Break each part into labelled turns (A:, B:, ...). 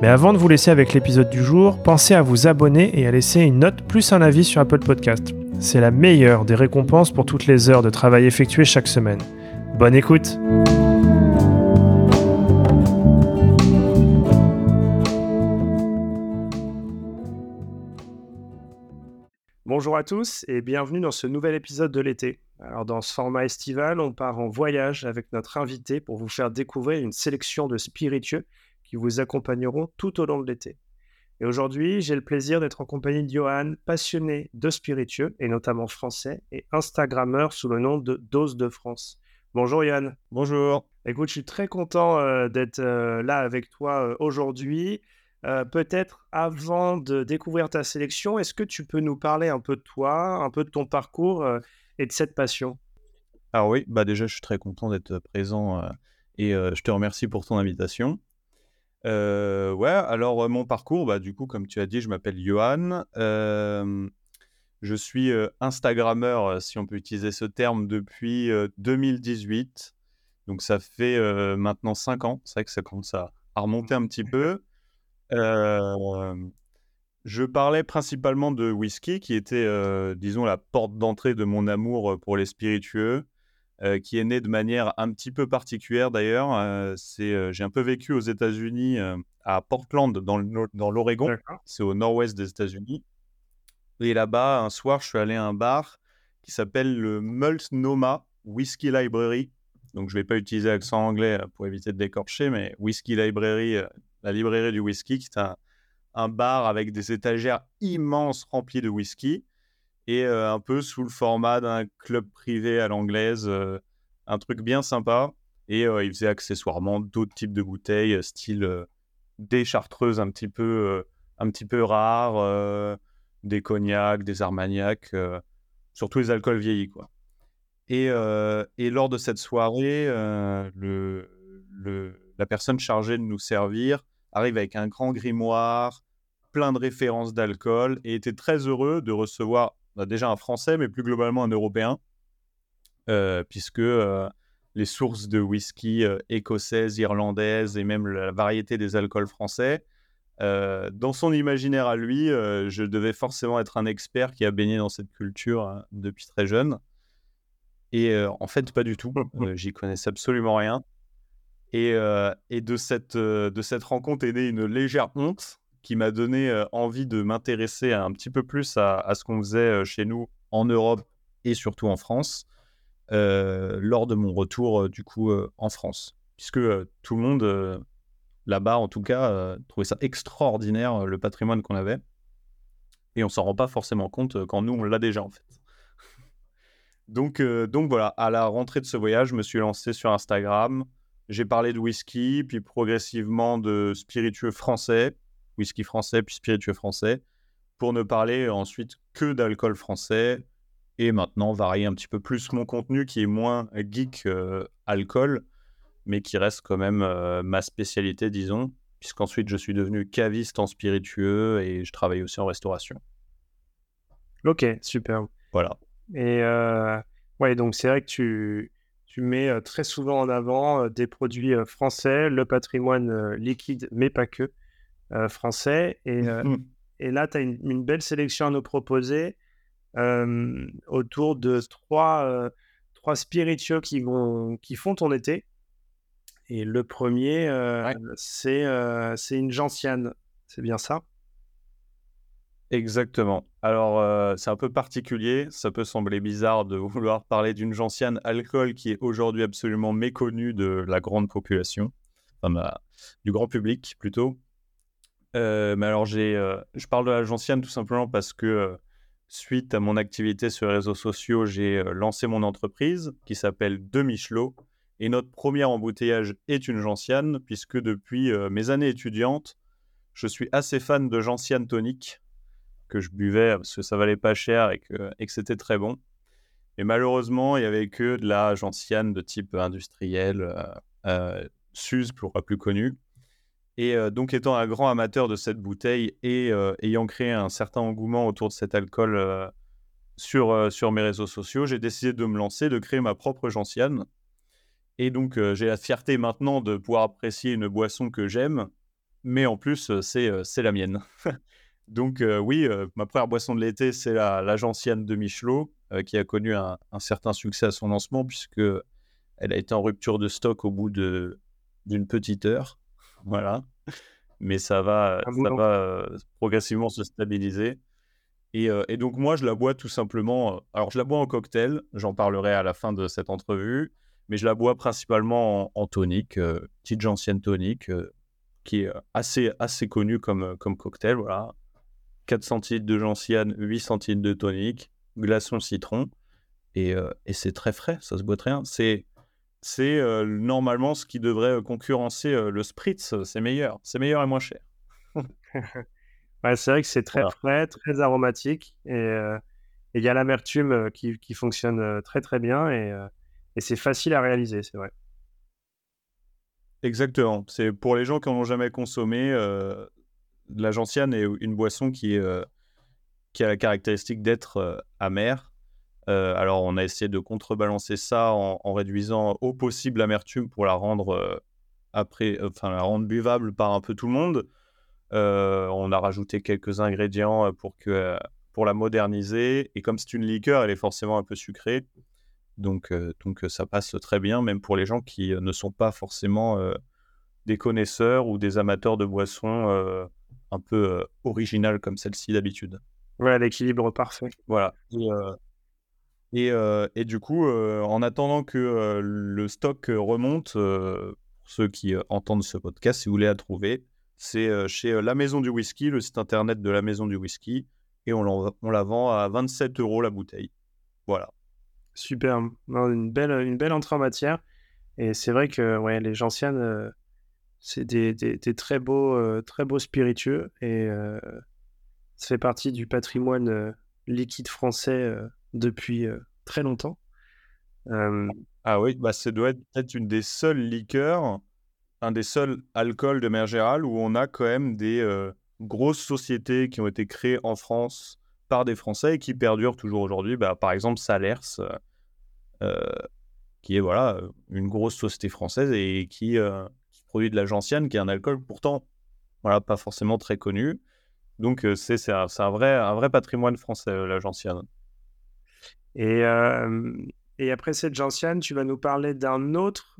A: Mais avant de vous laisser avec l'épisode du jour, pensez à vous abonner et à laisser une note plus un avis sur Apple Podcast. C'est la meilleure des récompenses pour toutes les heures de travail effectuées chaque semaine. Bonne écoute Bonjour à tous et bienvenue dans ce nouvel épisode de l'été. Alors dans ce format estival, on part en voyage avec notre invité pour vous faire découvrir une sélection de spiritueux qui vous accompagneront tout au long de l'été. Et aujourd'hui, j'ai le plaisir d'être en compagnie de Johan, passionné de spiritueux, et notamment français, et Instagrammeur sous le nom de Dose de France. Bonjour Johan.
B: Bonjour.
A: Écoute, je suis très content euh, d'être euh, là avec toi euh, aujourd'hui. Peut-être avant de découvrir ta sélection, est-ce que tu peux nous parler un peu de toi, un peu de ton parcours et de cette passion?
B: Alors oui, bah déjà je suis très content d'être présent et je te remercie pour ton invitation. Euh, ouais, alors mon parcours, bah, du coup, comme tu as dit, je m'appelle Johan. je suis Instagrammeur, si on peut utiliser ce terme, depuis 2018. Donc ça fait maintenant 5 ans. C'est vrai que ça commence à, remonter un petit peu. je parlais principalement de whisky, qui était, disons, la porte d'entrée de mon amour pour les spiritueux. Euh, qui est né de manière un petit peu particulière d'ailleurs. Euh, euh, j'ai un peu vécu aux États-Unis, à Portland, dans, l'Oregon. C'est au nord-ouest des États-Unis. Et là-bas, un soir, je suis allé à un bar qui s'appelle le Multnomah Whiskey Library. Donc, je ne vais pas utiliser l'accent anglais pour éviter de décorcher, mais Whiskey Library, la librairie du whisky, qui est un, un bar avec des étagères immenses remplies de whisky et un peu sous le format d'un club privé à l'anglaise, un truc bien sympa. Et il faisait accessoirement d'autres types de bouteilles, style des chartreuses un petit peu, un petit peu rares, des cognacs, des armagnacs, surtout les alcools vieillis. Et, et lors de cette soirée, le, la personne chargée de nous servir arrive avec un grand grimoire, plein de références d'alcool, et était très heureux de recevoir on a déjà un Français, mais plus globalement un Européen, euh, puisque euh, les sources de whisky euh, écossaises, irlandaises et même la variété des alcools français, dans son imaginaire à lui, je devais forcément être un expert qui a baigné dans cette culture hein, depuis très jeune. Et en fait, pas du tout. J'y connaissais absolument rien. Et, et de, cette, de cette rencontre est née une légère honte qui m'a donné envie de m'intéresser un petit peu plus à, ce qu'on faisait chez nous en Europe et surtout en France lors de mon retour du coup en France. Puisque tout le monde là-bas, en tout cas, trouvait ça extraordinaire le patrimoine qu'on avait. Et on s'en rend pas forcément compte quand nous, on l'a déjà en fait. donc, donc voilà, à la rentrée de ce voyage, je me suis lancé sur Instagram. J'ai parlé de whisky, puis progressivement de spiritueux français, whisky français puis spiritueux français, pour ne parler ensuite que d'alcool français et maintenant varier un petit peu plus mon contenu qui est moins geek euh, alcool, mais qui reste quand même euh, ma spécialité, disons, puisqu'ensuite je suis devenu caviste en spiritueux et je travaille aussi en restauration.
A: Ok, super.
B: Voilà.
A: Et euh, ouais, donc c'est vrai que tu, tu mets très souvent en avant des produits français, le patrimoine liquide, mais pas que. Euh, français. Et, euh, mmh. et là, tu as une, belle sélection à nous proposer autour de trois, trois spiritueux qui, vont, qui font ton été. Et le premier, c'est c'est une gentiane. C'est bien ça?
B: Exactement. Alors, c'est un peu particulier. Ça peut sembler bizarre de vouloir parler d'une gentiane alcool qui est aujourd'hui absolument méconnue de la grande population, enfin, du grand public plutôt. Euh, mais alors, euh, je parle de la gentiane tout simplement parce que euh, suite à mon activité sur les réseaux sociaux, j'ai lancé mon entreprise qui s'appelle De Michelot. Et notre premier embouteillage est une gentiane, puisque depuis mes années étudiantes, je suis assez fan de gentiane tonique. que je buvais parce que ça valait pas cher et que, et que c'était très bon. Et malheureusement, il y avait que de la gentiane de type industriel, Suze pour la plus connue. Et euh, donc, étant un grand amateur de cette bouteille et euh, ayant créé un certain engouement autour de cet alcool sur, sur mes réseaux sociaux, j'ai décidé de me lancer, de créer ma propre gentiane. Et donc, j'ai la fierté maintenant de pouvoir apprécier une boisson que j'aime, mais en plus, c'est la mienne. donc, oui, ma première boisson de l'été, c'est la, la gentiane de Michelot. Euh, qui a connu un, certain succès à son lancement, puisque elle a été en rupture de stock au bout d'une petite heure. Voilà. Mais ça va, ça va euh, progressivement se stabiliser. Et, euh, et, donc, moi, je la bois tout simplement. alors, je la bois en cocktail. J'en parlerai à la fin de cette entrevue. Mais je la bois principalement en, tonique, petite gentiane tonique, qui est assez, assez connue comme, comme cocktail. Voilà. 4 centilitres de gentiane, 8 centilitres de tonique glaçon citron. Et, euh, et c'est très frais, ça se boit très bien. C'est, c'est euh, normalement ce qui devrait euh, concurrencer le spritz. C'est meilleur. C'est meilleur et moins cher.
A: ouais, c'est vrai que c'est très frais, très aromatique. Et il y a l'amertume qui, qui, fonctionne très très bien. Et, et c'est facile à réaliser, c'est vrai.
B: Exactement. C'est pour les gens qui n'en ont jamais consommé. la gentiane est une boisson qui a la caractéristique d'être euh, amère. Euh, alors, on a essayé de contrebalancer ça en, réduisant au possible l'amertume pour la rendre euh, après, enfin la rendre buvable par un peu tout le monde. on a rajouté quelques ingrédients pour que pour la moderniser. Et comme c'est une liqueur, elle est forcément un peu sucrée. Donc, donc ça passe très bien, même pour les gens qui ne sont pas forcément des connaisseurs ou des amateurs de boissons un peu originales comme celle-ci d'habitude.
A: Ouais, l'équilibre parfait.
B: Voilà. Et, euh, euh, et, du coup, euh, en attendant que le stock remonte, pour ceux qui entendent ce podcast, si vous voulez la trouver, c'est chez La Maison du Whisky, le site internet de La Maison du Whisky, et on, on la vend à 27 euros la bouteille. Voilà.
A: Super. une, belle, une belle entrée en matière. Et c'est vrai que ouais, les gentianes, c'est des, des, très, beaux, très beaux spiritueux. Et ça fait partie du patrimoine euh, liquide français euh, depuis euh, très longtemps.
B: Ah oui, bah, ça doit être une des seules liqueurs, un des seuls alcools de mer générale où on a quand même des grosses sociétés qui ont été créées en France par des Français et qui perdurent toujours aujourd'hui. Bah, par exemple, Salers, qui est voilà une grosse société française et qui, qui produit de la gentiane, qui est un alcool pourtant voilà pas forcément très connu, donc, c'est un, un, vrai, un vrai patrimoine français, la gentiane.
A: Et, après cette gentiane, tu vas nous parler d'un autre,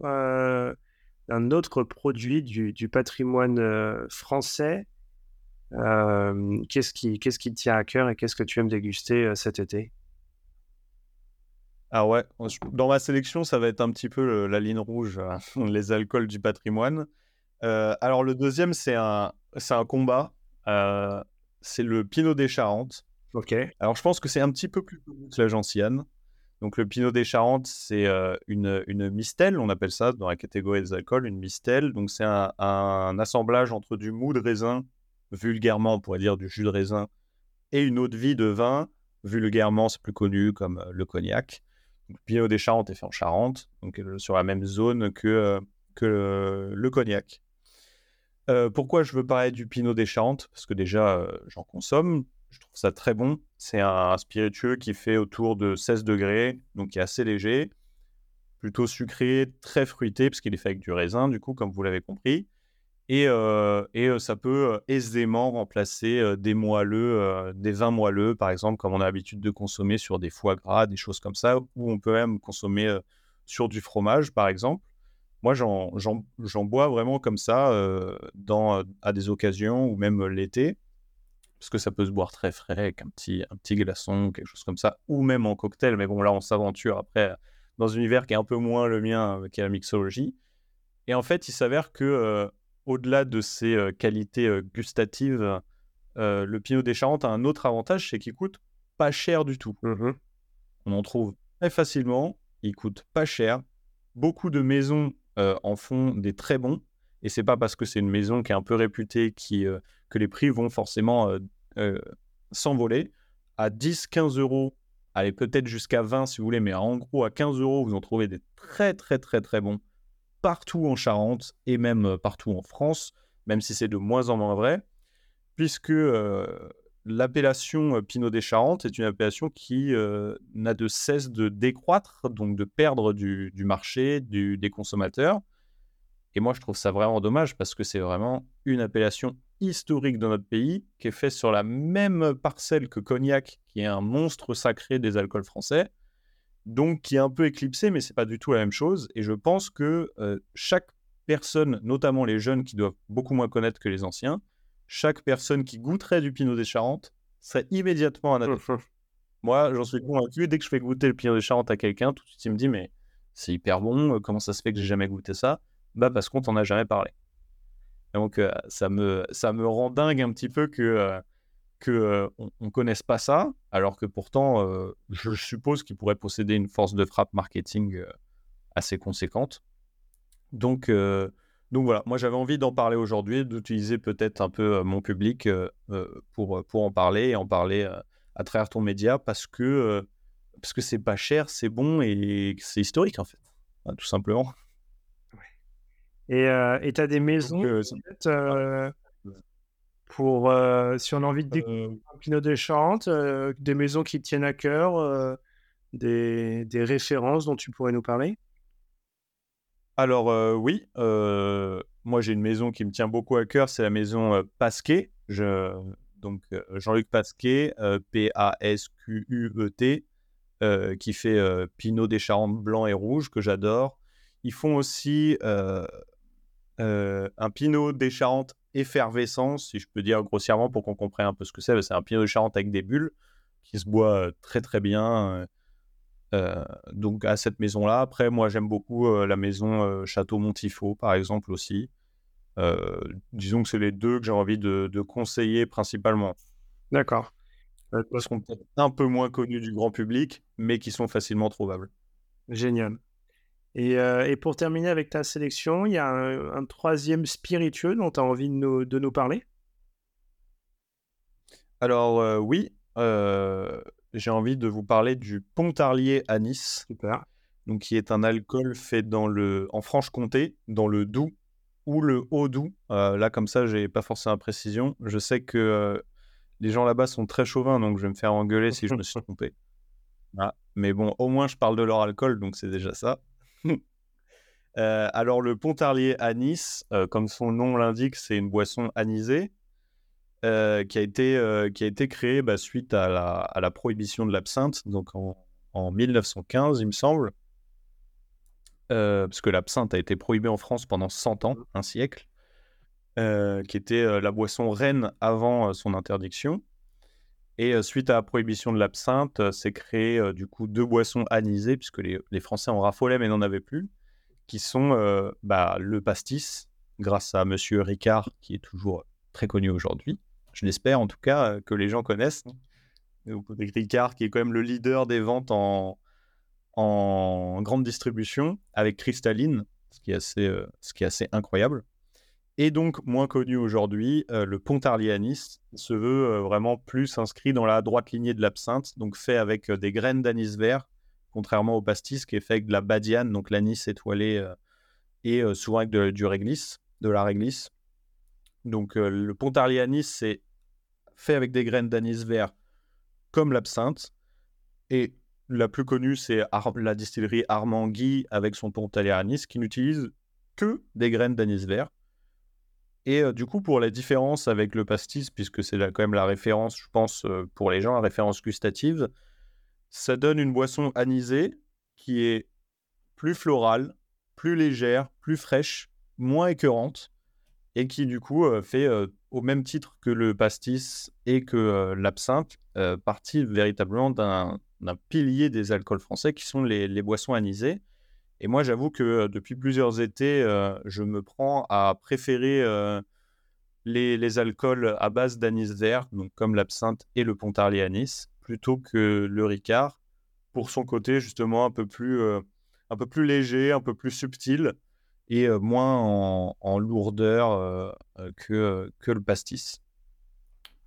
A: autre produit du, patrimoine français. qu'est-ce qui, te tient à cœur et qu'est-ce que tu aimes déguster cet été?
B: Ah ouais, dans ma sélection, ça va être un petit peu la ligne rouge, hein, les alcools du patrimoine. alors le deuxième, c'est un, c'est un combat c'est le Pinot des Charentes.
A: Ok.
B: Alors, je pense que c'est un petit peu plus que la gentiane. Donc, le Pinot des Charentes, c'est euh, une, une mistelle, on appelle ça dans la catégorie des alcools, une mistelle. Donc, c'est un, assemblage entre du mou de raisin, vulgairement, on pourrait dire du jus de raisin, et une eau de vie de vin. Vulgairement, c'est plus connu comme euh, le cognac. le Pinot des Charentes est fait en Charente, donc euh, sur la même zone que, que le cognac. Pourquoi je veux parler du Pinot des Charentes? Parce que déjà, j'en consomme. Je trouve ça très bon. C'est un, spiritueux qui fait autour de 16 degrés, donc qui est assez léger, plutôt sucré, très fruité, parce qu'il est fait avec du raisin, du coup, comme vous l'avez compris. Et, euh, et ça peut aisément remplacer des moelleux, des vins moelleux, par exemple, comme on a l'habitude de consommer sur des foie gras, des choses comme ça, ou on peut même consommer sur du fromage, par exemple. Moi, j'en bois vraiment comme ça euh, dans, euh, à des occasions ou même l'été, parce que ça peut se boire très frais avec un petit, un petit glaçon, quelque chose comme ça, ou même en cocktail. Mais bon, là, on s'aventure après dans un univers qui est un peu moins le mien, euh, qui est la mixologie. Et en fait, il s'avère que au-delà de ses qualités gustatives, le Pinot des Charentes a un autre avantage, c'est qu'il coûte pas cher du tout.
A: Mmh
B: on en trouve très facilement, il coûte pas cher. Beaucoup de maisons euh, en font des très bons. Et c'est pas parce que c'est une maison qui est un peu réputée euh, que les prix vont forcément euh, s'envoler. À 10, 15 euros, allez peut-être jusqu'à 20 si vous voulez, mais en gros à 15 euros, vous en trouvez des très très très très bons partout en Charente et même partout en France, même si c'est de moins en moins vrai, puisque l'appellation Pinot des Charentes est une appellation qui n'a de cesse de décroître, donc de perdre du, marché, des consommateurs. Et moi, je trouve ça vraiment dommage parce que c'est vraiment une appellation historique de notre pays qui est faite sur la même parcelle que Cognac, qui est un monstre sacré des alcools français, donc qui est un peu éclipsé, mais c'est pas du tout la même chose. Et je pense que euh, chaque personne, notamment les jeunes qui doivent beaucoup moins connaître que les anciens, chaque personne qui goûterait du Pinot des Charentes serait immédiatement un adepte. Moi, j'en suis convaincu. Dès que je fais goûter le Pinot des Charentes à quelqu'un, tout de suite il me dit mais c'est hyper bon. Euh, comment ça se fait que j'ai jamais goûté ça? Bah parce qu'on t'en a jamais parlé. Donc ça, me, ça me rend dingue un petit peu que que on, connaisse pas ça, alors que pourtant je suppose qu'il pourrait posséder une force de frappe marketing assez conséquente. Donc donc voilà, moi j'avais envie d'en parler aujourd'hui, d'utiliser peut-être un peu mon public pour, pour en parler et en parler à travers ton média parce que parce que c'est pas cher, c'est bon et c'est historique en fait, tout simplement.
A: Et tu as des maisons, euh, pour, si on a envie de découvrir un Pinot des Charentes, des maisons qui tiennent à cœur, des, des, références dont tu pourrais nous parler?
B: Alors oui, moi j'ai une maison qui me tient beaucoup à cœur, c'est la maison Pasquet. Je, donc Jean-Luc Pasquet, P-A-S-Q-U-E-T, qui fait Pinot des Charentes blanc et rouge, que j'adore. Ils font aussi euh, un Pinot des Charentes effervescent, si je peux dire grossièrement pour qu'on comprenne un peu ce que c'est. C'est un Pinot des Charentes avec des bulles qui se boit euh, très très bien. Euh, donc à cette maison-là. Après, moi j'aime beaucoup la maison Château Montifaux, par exemple aussi. disons que c'est les deux que j'ai envie de, de, conseiller principalement.
A: D'accord.
B: Parce qu'on peut-être un peu moins connus du grand public, mais qui sont facilement trouvables.
A: Génial. Euh, et, pour terminer avec ta sélection, il y a un, troisième spiritueux dont tu as envie de nous, de nous parler?
B: Alors euh, oui, euh, j'ai envie de vous parler du Pontarlier à Nice.
A: Super.
B: Donc, qui est un alcool fait dans le, en Franche-Comté, dans le Doubs ou le Haut-Doubs. là, comme ça, j'ai pas forcément la précision. Je sais que les gens là-bas sont très chauvins, donc je vais me faire engueuler si je me suis trompé. Ah, mais bon, au moins, je parle de leur alcool, donc c'est déjà ça. Euh, alors, le Pontarlier à Nice, euh, comme son nom l'indique, c'est une boisson anisée euh, qui, a été, qui a été créée bah, suite à la, à la, prohibition de l'absinthe, donc en, en, 1915, il me semble. parce que l'absinthe a été prohibée en France pendant 100 ans, un siècle, qui était la boisson reine avant son interdiction. Et suite à la prohibition de l'absinthe, c'est créé du coup deux boissons anisées, puisque les, Français en raffolaient mais n'en avaient plus, qui sont bah, le pastis, grâce à Monsieur Ricard, qui est toujours très connu aujourd'hui. Je l'espère en tout cas que les gens connaissent. Ricard, qui est quand même le leader des ventes en, grande distribution, avec assez, ce qui est assez incroyable. Et donc, moins connu aujourd'hui, euh, le Pontarlier Anis se veut euh, vraiment plus inscrit dans la droite lignée de l'absinthe, donc fait avec euh, des graines d'anis vert, contrairement au pastis qui est fait avec de la badiane, donc l'anis étoilé, et souvent avec de, du réglisse, de la réglisse. Donc, le Pontarlier Anis, c'est fait avec des graines d'anis vert comme l'absinthe. Et la plus connue, c'est la distillerie Armand Guy avec son Pontarlier Anis, qui n'utilise que des graines d'anis vert. Et du coup, pour la différence avec le pastis, puisque c'est quand même la référence, je pense, pour les gens, la référence gustative, ça donne une boisson anisée qui est plus florale, plus légère, plus fraîche, moins écœurante, et qui du coup fait, au même titre que le pastis et que l'absinthe, partie véritablement d'un pilier des alcools français qui sont les, les boissons anisées. Et moi, j'avoue que depuis plusieurs étés, je me prends à préférer les, alcools à base d'anis vert, comme l'absinthe et le pontarlier anis, plutôt que le ricard, pour son côté justement un peu plus, léger, un peu plus subtil et moins en, lourdeur que le pastis.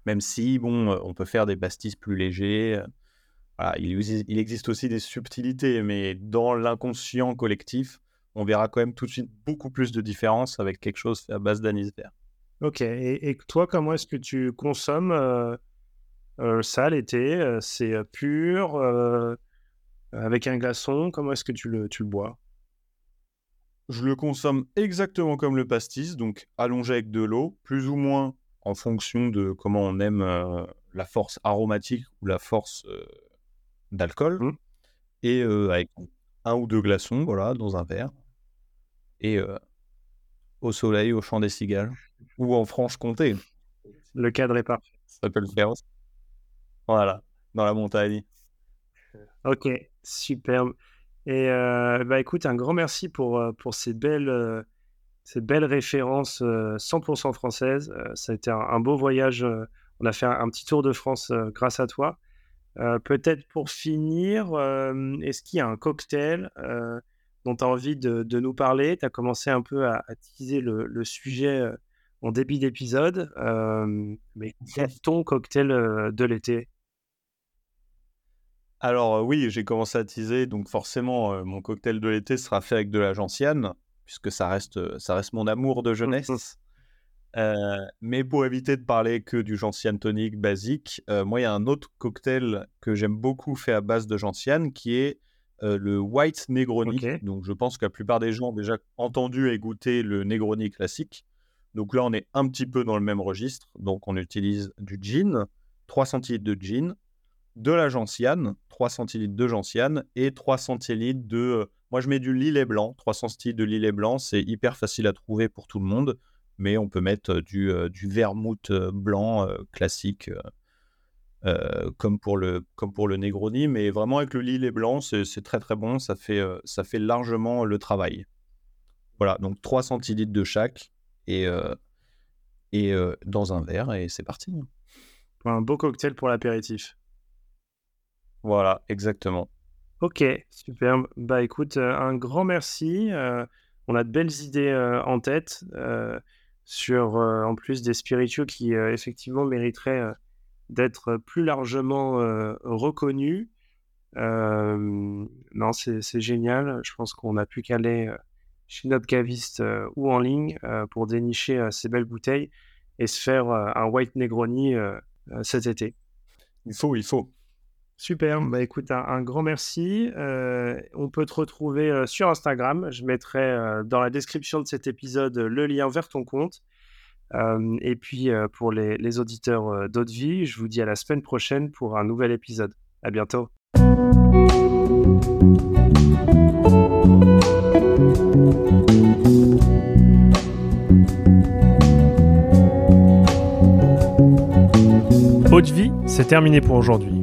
B: Même si, bon, on peut faire des pastis plus légers. Voilà, il, il existe aussi des subtilités, mais dans l'inconscient collectif, on verra quand même tout de suite beaucoup plus de différence avec quelque chose fait à base d'anis vert.
A: Ok, et, toi, comment est-ce que tu consommes euh, euh, ça l'été euh, C'est pur, avec un glaçon? Comment est-ce que tu le, tu le bois?
B: Je le consomme exactement comme le pastis, donc allongé avec de l'eau, plus ou moins en fonction de comment on aime la force aromatique ou la force d'alcool, mmh. et avec un ou deux glaçons, voilà, dans un verre et au soleil, au champ des cigales, ou en Franche-Comté.
A: Le cadre est parfait.
B: Ça peut le faire aussi. Voilà, dans la montagne.
A: Ok, superbe. Et bah écoute, un grand merci pour, pour ces, belles, ces belles références 100% françaises. ça a été un, beau voyage. on a fait un, petit tour de France grâce à toi. Peut-être pour finir, est-ce qu'il y a un cocktail dont tu as envie de, nous parler? Tu as commencé un peu à, teaser le, sujet euh, en début d'épisode. Euh, mais quel est ton cocktail euh, de l'été?
B: Alors oui, j'ai commencé à teaser, donc forcément, mon cocktail de l'été sera fait avec de la gentiane, puisque ça reste, ça reste mon amour de mmh, jeunesse. Mmh. mais pour éviter de parler que du gentiane tonique basique, moi, il y a un autre cocktail que j'aime beaucoup fait à base de gentiane qui est euh, le White Negroni. Donc, je pense que la plupart des gens ont déjà entendu et goûté le Negroni classique. Donc là, on est un petit peu dans le même registre. Donc, on utilise du gin, 3 centilitres de gin, de la gentiane, 3 centilitres de gentiane et 3 centilitres de. Euh, moi, je mets du lillet blanc. 300 centilitres de lillet blanc, c'est hyper facile à trouver pour tout le monde. Mais on peut mettre du, du vermouth blanc classique comme, pour le, comme pour le Negroni, mais vraiment avec le lillet blanc, c'est très très bon, ça fait, ça fait largement le travail. Voilà, donc 3 centilitres de chaque et, et dans un verre, et c'est parti.
A: Un beau cocktail pour l'apéritif.
B: Voilà, exactement.
A: Ok, super. Bah écoute, un grand merci. on a de belles idées en tête sur, en plus des spiritueux qui effectivement mériteraient d'être plus largement reconnu. non, c'est génial. Je pense qu'on a pu qu'aller chez notre caviste ou en ligne pour dénicher ces belles bouteilles et se faire un White Negroni cet été.
B: Il faut, il faut.
A: Super, bah écoute, un, grand merci. on peut te retrouver sur Instagram. Je mettrai dans la description de cet épisode le lien vers ton compte. Euh, et puis euh, pour les, auditeurs euh, d'Autre Vie, je vous dis à la semaine prochaine pour un nouvel épisode. À bientôt. Haute c'est terminé pour aujourd'hui.